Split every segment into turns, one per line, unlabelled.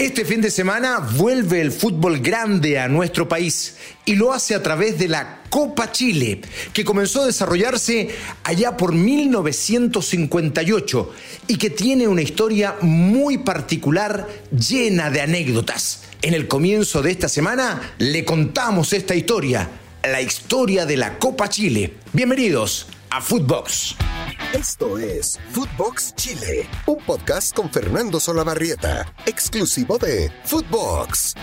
Este fin de semana vuelve el fútbol grande a nuestro país y lo hace a través de la Copa Chile, que comenzó a desarrollarse allá por 1958 y que tiene una historia muy particular llena de anécdotas. En el comienzo de esta semana le contamos esta historia, la historia de la Copa Chile. Bienvenidos a Footbox.
Esto es Footbox Chile, un podcast con Fernando Solabarrieta, exclusivo de Footbox.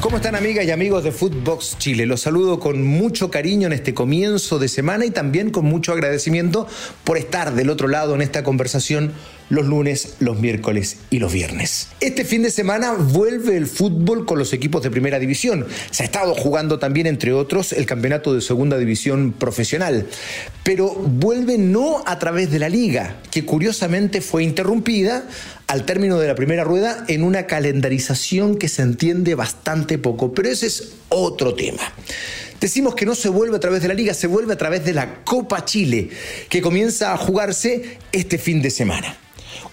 ¿Cómo están amigas y amigos de Footbox Chile? Los saludo con mucho cariño en este comienzo de semana y también con mucho agradecimiento por estar del otro lado en esta conversación los lunes, los miércoles y los viernes. Este fin de semana vuelve el fútbol con los equipos de primera división. Se ha estado jugando también, entre otros, el campeonato de segunda división profesional. Pero vuelve no a través de la liga, que curiosamente fue interrumpida al término de la primera rueda en una calendarización que se entiende bastante poco. Pero ese es otro tema. Decimos que no se vuelve a través de la liga, se vuelve a través de la Copa Chile, que comienza a jugarse este fin de semana.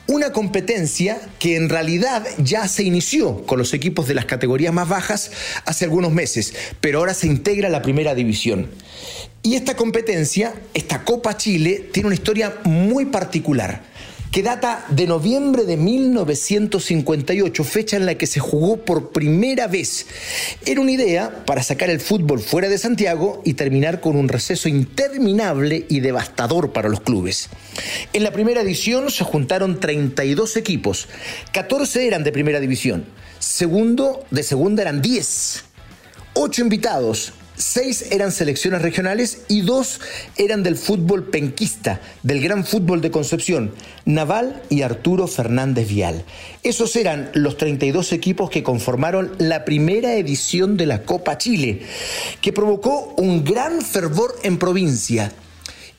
Una competencia que en realidad ya se inició con los equipos de las categorías más bajas hace algunos meses, pero ahora se integra a la primera división. Y esta competencia, esta Copa Chile, tiene una historia muy particular que data de noviembre de 1958, fecha en la que se jugó por primera vez. Era una idea para sacar el fútbol fuera de Santiago y terminar con un receso interminable y devastador para los clubes. En la primera edición se juntaron 32 equipos, 14 eran de primera división, segundo de segunda eran 10, 8 invitados, Seis eran selecciones regionales y dos eran del fútbol penquista, del gran fútbol de Concepción, Naval y Arturo Fernández Vial. Esos eran los 32 equipos que conformaron la primera edición de la Copa Chile, que provocó un gran fervor en provincia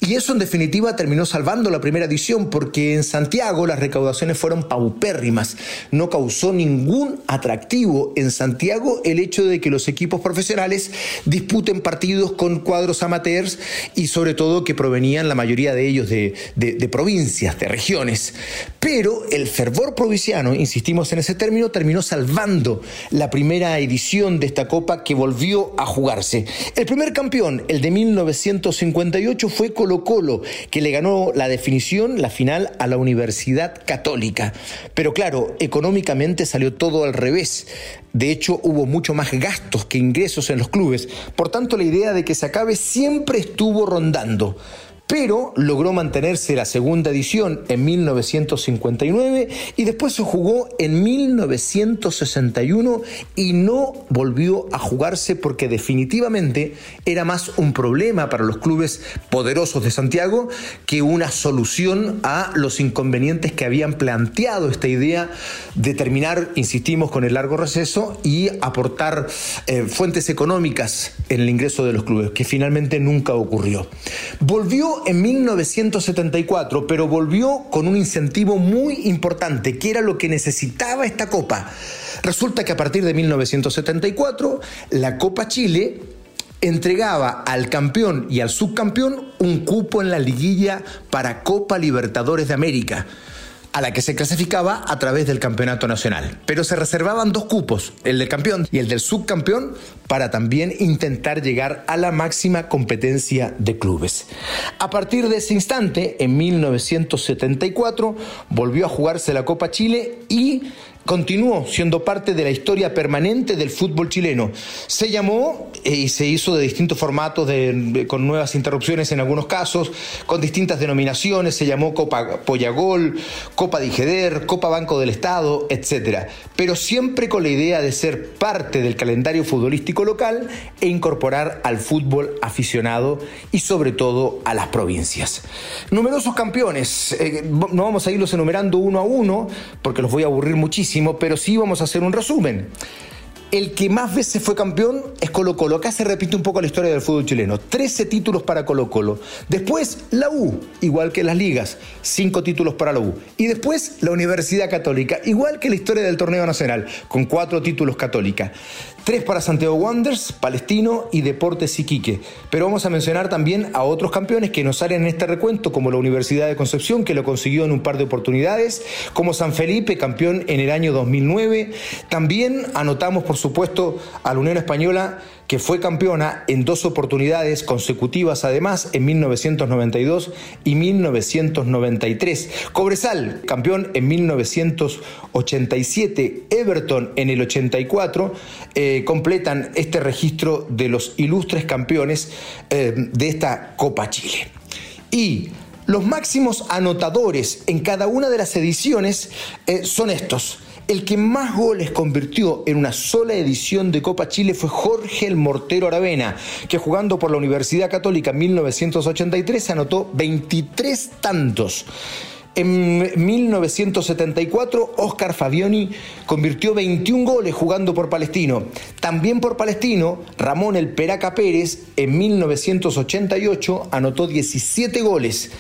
y eso en definitiva terminó salvando la primera edición porque en Santiago las recaudaciones fueron paupérrimas. No causó ningún atractivo en Santiago el hecho de que los equipos profesionales disputen partidos con cuadros amateurs y sobre todo que provenían la mayoría de ellos de, de provincias, de regiones. Pero el fervor provinciano, insistimos en ese término, terminó salvando la primera edición de esta copa que volvió a jugarse. El primer campeón, el de 1958, fue con Colo Colo, que le ganó la definición, la final, a la Universidad Católica. Pero claro, económicamente salió todo al revés. De hecho, hubo mucho más gastos que ingresos en los clubes. Por tanto, la idea de que se acabe siempre estuvo rondando pero logró mantenerse la segunda edición en 1959 y después se jugó en 1961 y no volvió a jugarse porque definitivamente era más un problema para los clubes poderosos de Santiago que una solución a los inconvenientes que habían planteado esta idea de terminar, insistimos, con el largo receso y aportar eh, fuentes económicas en el ingreso de los clubes, que finalmente nunca ocurrió. Volvió en 1974, pero volvió con un incentivo muy importante, que era lo que necesitaba esta Copa. Resulta que a partir de 1974, la Copa Chile entregaba al campeón y al subcampeón un cupo en la liguilla para Copa Libertadores de América a la que se clasificaba a través del campeonato nacional. Pero se reservaban dos cupos, el del campeón y el del subcampeón, para también intentar llegar a la máxima competencia de clubes. A partir de ese instante, en 1974, volvió a jugarse la Copa Chile y continuó siendo parte de la historia permanente del fútbol chileno. Se llamó eh, y se hizo de distintos formatos, con nuevas interrupciones en algunos casos, con distintas denominaciones, se llamó Copa Pollagol, Copa Digeder, Copa Banco del Estado, etc. Pero siempre con la idea de ser parte del calendario futbolístico local e incorporar al fútbol aficionado y sobre todo a las provincias. Numerosos campeones, eh, no vamos a irlos enumerando uno a uno porque los voy a aburrir muchísimo pero sí vamos a hacer un resumen. El que más veces fue campeón es Colo Colo. Acá se repite un poco la historia del fútbol chileno. 13 títulos para Colo Colo. Después la U, igual que las ligas. 5 títulos para la U. Y después la Universidad Católica, igual que la historia del torneo nacional, con 4 títulos católica. Tres para Santiago Wanderers, Palestino y Deportes Iquique. Pero vamos a mencionar también a otros campeones que nos salen en este recuento, como la Universidad de Concepción, que lo consiguió en un par de oportunidades, como San Felipe, campeón en el año 2009. También anotamos, por supuesto, a la Unión Española que fue campeona en dos oportunidades consecutivas además, en 1992 y 1993. Cobresal, campeón en 1987, Everton en el 84, eh, completan este registro de los ilustres campeones eh, de esta Copa Chile. Y los máximos anotadores en cada una de las ediciones eh, son estos. El que más goles convirtió en una sola edición de Copa Chile fue Jorge el Mortero Aravena, que jugando por la Universidad Católica en 1983 anotó 23 tantos. En 1974, Oscar Fabioni convirtió 21 goles jugando por Palestino. También por Palestino, Ramón El Peraca Pérez en 1988 anotó 17 goles.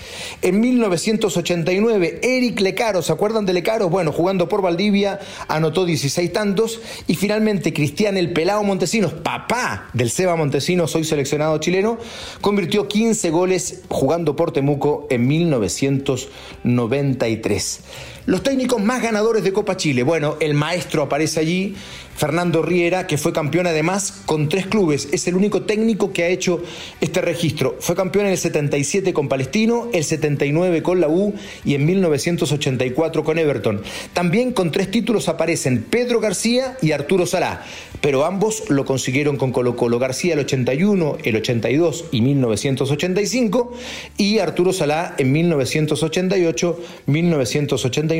En 1989, Eric Lecaro, ¿se acuerdan de Lecaro? Bueno, jugando por Valdivia, anotó 16 tantos. Y finalmente, Cristian El Pelao Montesinos, papá del Seba Montesinos, hoy seleccionado chileno, convirtió 15 goles jugando por Temuco en 1990. 93. Los técnicos más ganadores de Copa Chile. Bueno, el maestro aparece allí, Fernando Riera, que fue campeón además con tres clubes. Es el único técnico que ha hecho este registro. Fue campeón en el 77 con Palestino, el 79 con la U y en 1984 con Everton. También con tres títulos aparecen Pedro García y Arturo Salá, pero ambos lo consiguieron con Colo Colo. García el 81, el 82 y 1985 y Arturo Salá en 1988, 1989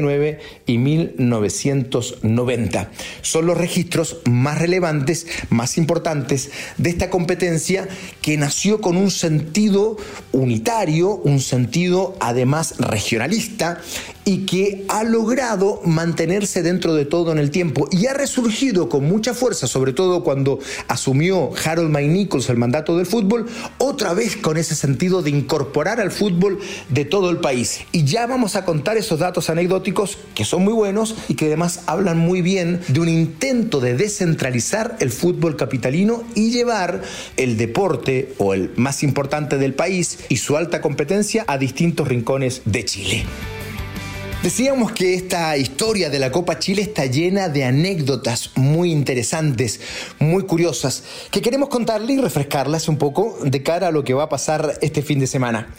y 1990. Son los registros más relevantes, más importantes de esta competencia que nació con un sentido unitario, un sentido además regionalista y que ha logrado mantenerse dentro de todo en el tiempo y ha resurgido con mucha fuerza, sobre todo cuando asumió Harold May Nichols el mandato del fútbol, otra vez con ese sentido de incorporar al fútbol de todo el país. Y ya vamos a contar esos datos anecdóticos que son muy buenos y que además hablan muy bien de un intento de descentralizar el fútbol capitalino y llevar el deporte o el más importante del país y su alta competencia a distintos rincones de Chile. Decíamos que esta historia de la Copa Chile está llena de anécdotas muy interesantes, muy curiosas, que queremos contarle y refrescarlas un poco de cara a lo que va a pasar este fin de semana.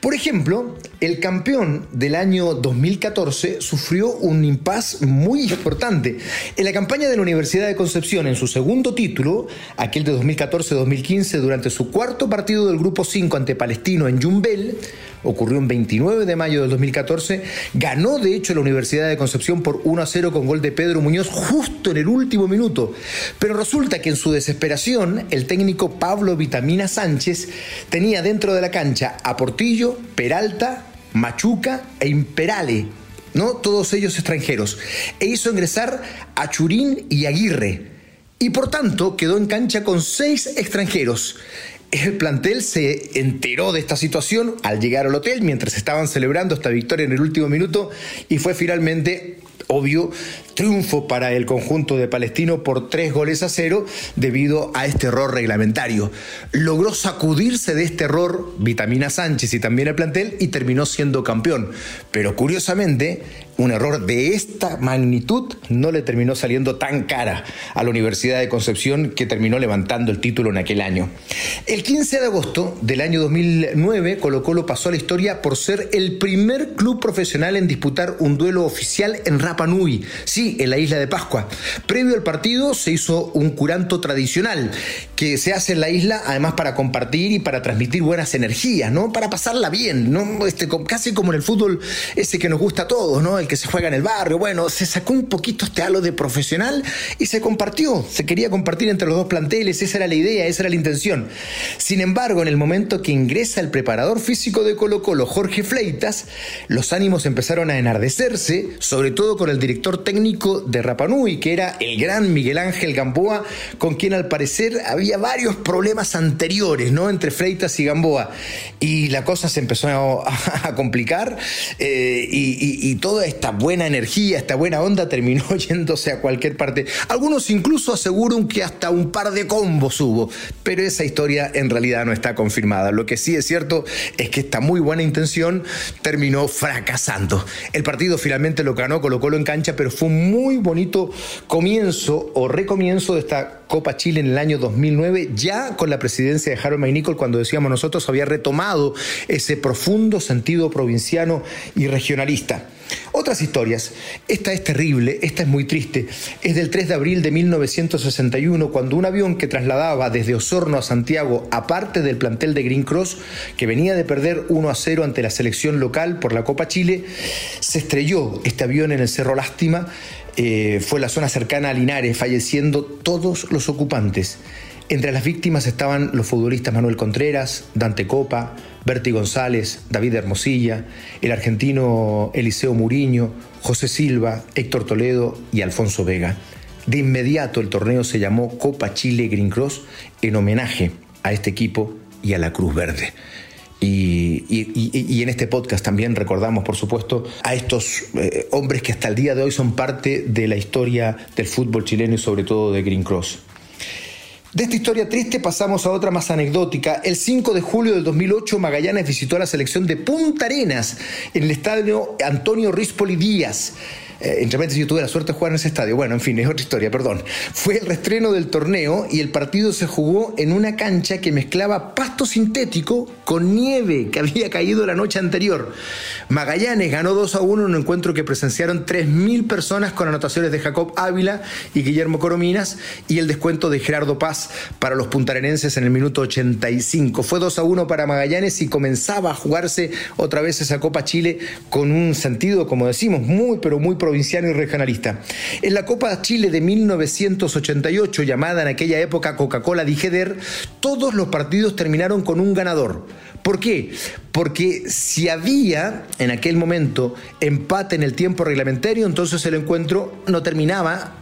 Por ejemplo, el campeón del año 2014 sufrió un impas muy importante. En la campaña de la Universidad de Concepción, en su segundo título, aquel de 2014-2015, durante su cuarto partido del Grupo 5 ante Palestino en Jumbel, ocurrió el 29 de mayo del 2014, ganó de hecho la Universidad de Concepción por 1 a 0 con gol de Pedro Muñoz justo en el último minuto. Pero resulta que en su desesperación, el técnico Pablo Vitamina Sánchez tenía dentro de la cancha a Portillo, Peralta, Machuca e Imperale, ¿no? Todos ellos extranjeros. E hizo ingresar a Churín y Aguirre. Y por tanto quedó en cancha con seis extranjeros. El plantel se enteró de esta situación al llegar al hotel mientras estaban celebrando esta victoria en el último minuto y fue finalmente obvio triunfo para el conjunto de Palestino por tres goles a cero debido a este error reglamentario. Logró sacudirse de este error Vitamina Sánchez y también el plantel y terminó siendo campeón. Pero curiosamente, un error de esta magnitud no le terminó saliendo tan cara a la Universidad de Concepción que terminó levantando el título en aquel año. El 15 de agosto del año 2009, Colo Colo pasó a la historia por ser el primer club profesional en disputar un duelo oficial en Rapa sí, en la isla de Pascua. Previo al partido se hizo un curanto tradicional que se hace en la isla además para compartir y para transmitir buenas energías, ¿no? Para pasarla bien, ¿no? Este, casi como en el fútbol ese que nos gusta a todos, ¿no? el que se juega en el barrio. Bueno, se sacó un poquito este halo de profesional y se compartió. Se quería compartir entre los dos planteles. Esa era la idea, esa era la intención. Sin embargo, en el momento que ingresa el preparador físico de Colo Colo, Jorge Fleitas, los ánimos empezaron a enardecerse, sobre todo con el director técnico de Rapanui, que era el gran Miguel Ángel Gamboa, con quien al parecer había varios problemas anteriores, ¿no? Entre Freitas y Gamboa. Y la cosa se empezó a, complicar eh, y, toda esta buena energía, esta buena onda terminó yéndose a cualquier parte. Algunos incluso aseguran que hasta un par de combos hubo, pero esa historia en realidad no está confirmada. Lo que sí es cierto es que esta muy buena intención terminó fracasando. El partido finalmente lo ganó, colocólo en cancha, pero fue un muy bonito comienzo o recomienzo de esta Copa Chile en el año 2009, ya con la presidencia de Harold Maynicol, cuando decíamos nosotros, había retomado ese profundo sentido provinciano y regionalista. Otras historias, esta es terrible, esta es muy triste, es del 3 de abril de 1961, cuando un avión que trasladaba desde Osorno a Santiago, aparte del plantel de Green Cross, que venía de perder 1 a 0 ante la selección local por la Copa Chile, se estrelló este avión en el Cerro Lástima eh, fue la zona cercana a Linares, falleciendo todos los ocupantes. Entre las víctimas estaban los futbolistas Manuel Contreras, Dante Copa, Berti González, David Hermosilla, el argentino Eliseo Muriño, José Silva, Héctor Toledo y Alfonso Vega. De inmediato el torneo se llamó Copa Chile Green Cross en homenaje a este equipo y a la Cruz Verde. Y, en este podcast también recordamos, por supuesto, a estos eh, hombres que hasta el día de hoy son parte de la historia del fútbol chileno y sobre todo de Green Cross. De esta historia triste pasamos a otra más anecdótica. El 5 de julio del 2008 Magallanes visitó a la selección de Punta Arenas en el estadio Antonio Rispoli Díaz. Eh, entre yo tuve la suerte de jugar en ese estadio. Bueno, en fin, es otra historia, perdón. Fue el restreno del torneo y el partido se jugó en una cancha que mezclaba pasto sintético con nieve que había caído la noche anterior. Magallanes ganó 2 a 1 en un encuentro que presenciaron 3.000 personas con anotaciones de Jacob Ávila y Guillermo Corominas y el descuento de Gerardo Paz para los puntarenenses en el minuto 85. Fue 2 a 1 para Magallanes y comenzaba a jugarse otra vez esa Copa Chile con un sentido, como decimos, muy, pero muy provinciano y regionalista. En la Copa Chile de 1988, llamada en aquella época Coca-Cola Dijeder, todos los partidos terminaron con un ganador. ¿Por qué? Porque si había en aquel momento empate en el tiempo reglamentario, entonces el encuentro no terminaba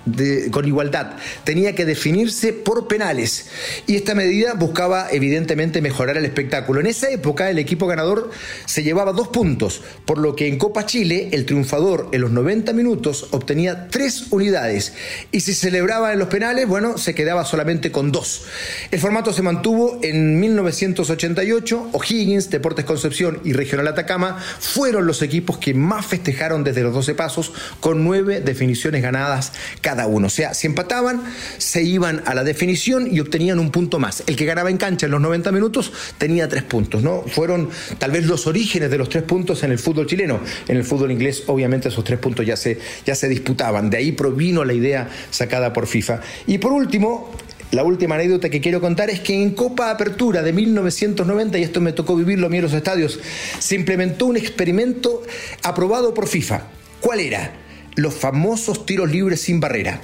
con igualdad. Tenía que definirse por penales. Y esta medida buscaba evidentemente mejorar el espectáculo. En esa época el equipo ganador se llevaba dos puntos, por lo que en Copa Chile el triunfador en los 90 minutos obtenía tres unidades. Y si celebraba en los penales, bueno, se quedaba solamente con dos. El formato se mantuvo en 1988. Higgins, Deportes Concepción y Regional Atacama fueron los equipos que más festejaron desde los 12 pasos con nueve definiciones ganadas cada uno. O sea, si empataban, se iban a la definición y obtenían un punto más. El que ganaba en cancha en los 90 minutos tenía tres puntos, ¿no? Fueron tal vez los orígenes de los tres puntos en el fútbol chileno. En el fútbol inglés, obviamente, esos tres puntos ya se, ya se disputaban. De ahí provino la idea sacada por FIFA. Y por último, la última anécdota que quiero contar es que en Copa Apertura de 1990, y esto me tocó vivirlo a mí en los estadios, se implementó un experimento aprobado por FIFA. ¿Cuál era? Los famosos tiros libres sin barrera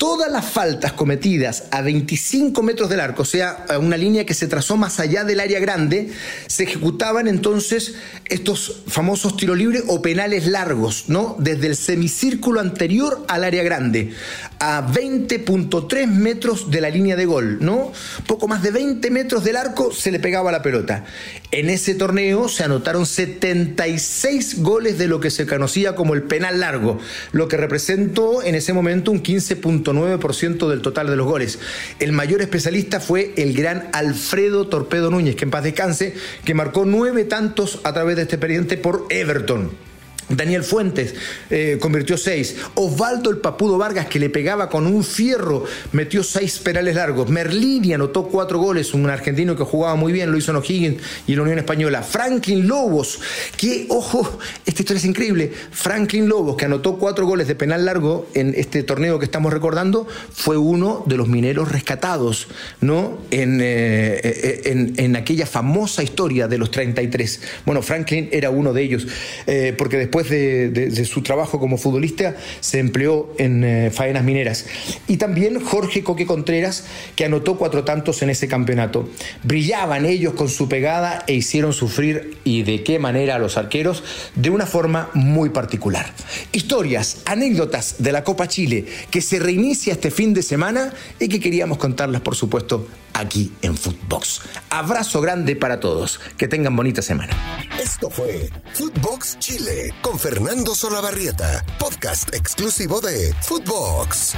todas las faltas cometidas a 25 metros del arco, o sea, a una línea que se trazó más allá del área grande, se ejecutaban entonces estos famosos tiros libres o penales largos, ¿no? Desde el semicírculo anterior al área grande, a 20.3 metros de la línea de gol, ¿no? Poco más de 20 metros del arco se le pegaba la pelota. En ese torneo se anotaron 76 goles de lo que se conocía como el penal largo, lo que representó en ese momento un 15. 9% del total de los goles. El mayor especialista fue el gran Alfredo Torpedo Núñez, que en paz descanse, que marcó nueve tantos a través de este expediente por Everton. Daniel Fuentes eh, convirtió seis. Osvaldo el Papudo Vargas, que le pegaba con un fierro, metió seis penales largos. Merlini anotó cuatro goles, un argentino que jugaba muy bien, lo hizo en O'Higgins y la Unión Española. Franklin Lobos, que, ojo, esta historia es increíble. Franklin Lobos, que anotó cuatro goles de penal largo en este torneo que estamos recordando, fue uno de los mineros rescatados, ¿no? En, eh, en, en aquella famosa historia de los 33. Bueno, Franklin era uno de ellos, eh, porque después de, su trabajo como futbolista, se empleó en eh, faenas mineras. Y también Jorge Coque Contreras, que anotó cuatro tantos en ese campeonato. Brillaban ellos con su pegada e hicieron sufrir, y de qué manera, a los arqueros, de una forma muy particular. Historias, anécdotas de la Copa Chile, que se reinicia este fin de semana y que queríamos contarlas, por supuesto, aquí en Footbox. Abrazo grande para todos. Que tengan bonita semana.
Esto fue Footbox Chile con Fernando Solabarrieta, podcast exclusivo de Footbox.